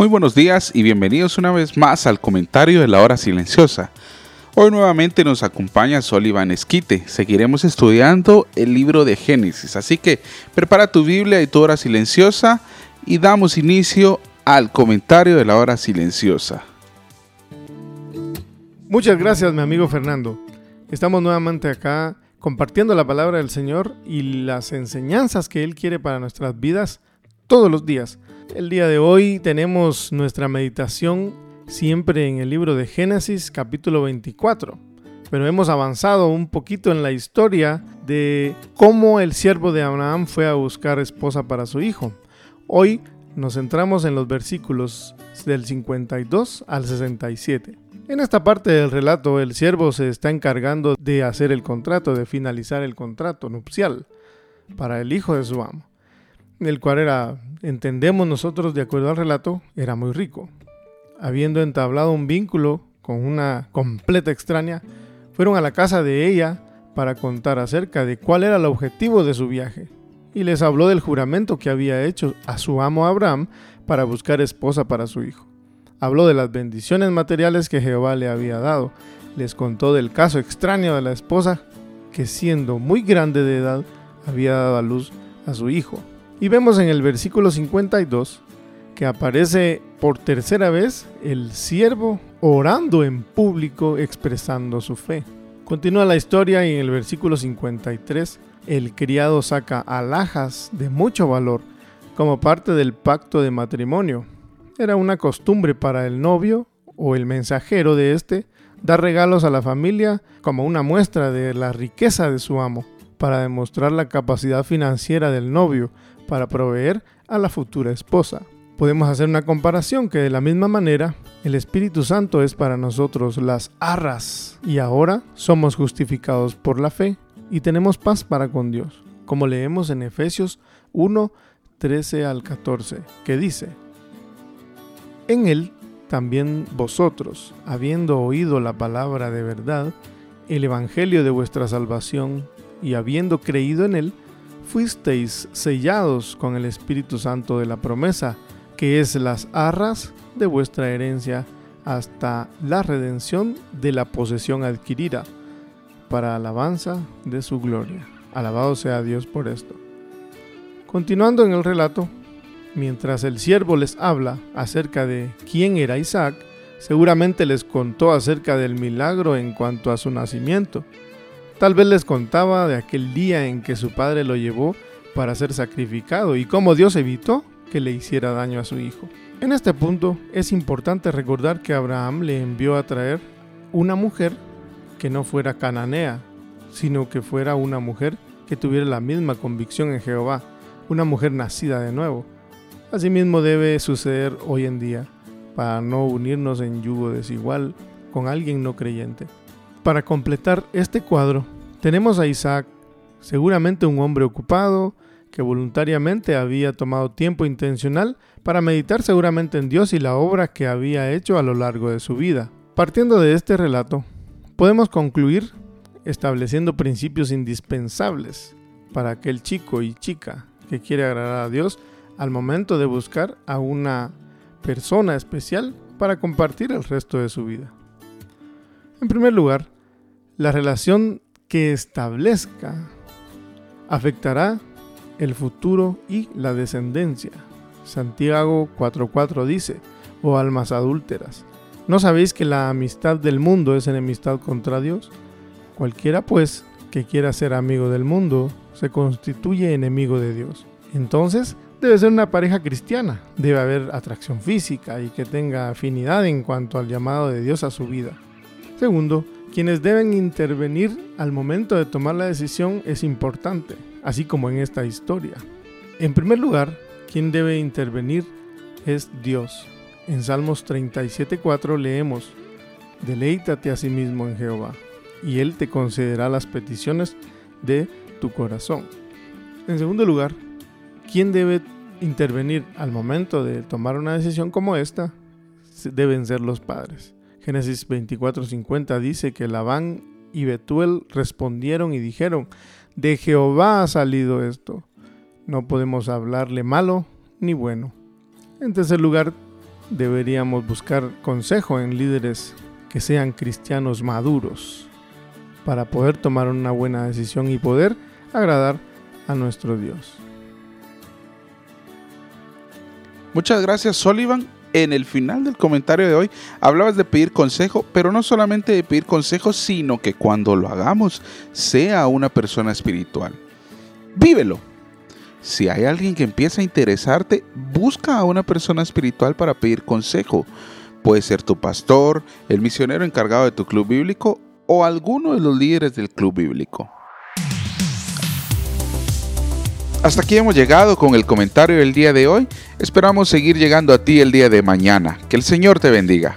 Muy buenos días y bienvenidos una vez más al comentario de la hora silenciosa. Hoy nuevamente nos acompaña Sullivan Esquite. Seguiremos estudiando el libro de Génesis, así que prepara tu Biblia y tu hora silenciosa y damos inicio al comentario de la hora silenciosa. Muchas gracias mi amigo Fernando. Estamos nuevamente acá compartiendo la palabra del Señor y las enseñanzas que Él quiere para nuestras vidas todos los días. El día de hoy tenemos nuestra meditación siempre en el libro de Génesis capítulo 24, pero hemos avanzado un poquito en la historia de cómo el siervo de Abraham fue a buscar esposa para su hijo. Hoy nos centramos en los versículos del 52 al 67. En esta parte del relato el siervo se está encargando de hacer el contrato, de finalizar el contrato nupcial para el hijo de su amo el cual era, entendemos nosotros de acuerdo al relato, era muy rico. Habiendo entablado un vínculo con una completa extraña, fueron a la casa de ella para contar acerca de cuál era el objetivo de su viaje, y les habló del juramento que había hecho a su amo Abraham para buscar esposa para su hijo. Habló de las bendiciones materiales que Jehová le había dado, les contó del caso extraño de la esposa que siendo muy grande de edad había dado a luz a su hijo, y vemos en el versículo 52 que aparece por tercera vez el siervo orando en público expresando su fe. Continúa la historia y en el versículo 53 el criado saca alhajas de mucho valor como parte del pacto de matrimonio. Era una costumbre para el novio o el mensajero de este dar regalos a la familia como una muestra de la riqueza de su amo, para demostrar la capacidad financiera del novio para proveer a la futura esposa. Podemos hacer una comparación que de la misma manera el Espíritu Santo es para nosotros las arras y ahora somos justificados por la fe y tenemos paz para con Dios, como leemos en Efesios 1, 13 al 14, que dice, En él también vosotros, habiendo oído la palabra de verdad, el Evangelio de vuestra salvación, y habiendo creído en él, fuisteis sellados con el Espíritu Santo de la promesa, que es las arras de vuestra herencia hasta la redención de la posesión adquirida, para alabanza de su gloria. Alabado sea Dios por esto. Continuando en el relato, mientras el siervo les habla acerca de quién era Isaac, seguramente les contó acerca del milagro en cuanto a su nacimiento Tal vez les contaba de aquel día en que su padre lo llevó para ser sacrificado y cómo Dios evitó que le hiciera daño a su hijo. En este punto es importante recordar que Abraham le envió a traer una mujer que no fuera cananea, sino que fuera una mujer que tuviera la misma convicción en Jehová, una mujer nacida de nuevo. Asimismo debe suceder hoy en día para no unirnos en yugo desigual con alguien no creyente. Para completar este cuadro, tenemos a Isaac, seguramente un hombre ocupado, que voluntariamente había tomado tiempo intencional para meditar seguramente en Dios y la obra que había hecho a lo largo de su vida. Partiendo de este relato, podemos concluir estableciendo principios indispensables para aquel chico y chica que quiere agradar a Dios al momento de buscar a una persona especial para compartir el resto de su vida. En primer lugar, la relación que establezca afectará el futuro y la descendencia. Santiago 4:4 dice, oh almas adúlteras, ¿no sabéis que la amistad del mundo es enemistad contra Dios? Cualquiera pues que quiera ser amigo del mundo se constituye enemigo de Dios. Entonces, debe ser una pareja cristiana, debe haber atracción física y que tenga afinidad en cuanto al llamado de Dios a su vida. Segundo, quienes deben intervenir al momento de tomar la decisión es importante, así como en esta historia. En primer lugar, quien debe intervenir es Dios. En Salmos 37.4 leemos, Deleítate a sí mismo en Jehová, y Él te concederá las peticiones de tu corazón. En segundo lugar, quien debe intervenir al momento de tomar una decisión como esta deben ser los padres. Génesis 24:50 dice que Labán y Betuel respondieron y dijeron, de Jehová ha salido esto, no podemos hablarle malo ni bueno. En tercer lugar, deberíamos buscar consejo en líderes que sean cristianos maduros para poder tomar una buena decisión y poder agradar a nuestro Dios. Muchas gracias, Sullivan. En el final del comentario de hoy hablabas de pedir consejo, pero no solamente de pedir consejo, sino que cuando lo hagamos sea una persona espiritual. Vívelo. Si hay alguien que empieza a interesarte, busca a una persona espiritual para pedir consejo. Puede ser tu pastor, el misionero encargado de tu club bíblico o alguno de los líderes del club bíblico. Hasta aquí hemos llegado con el comentario del día de hoy. Esperamos seguir llegando a ti el día de mañana. Que el Señor te bendiga.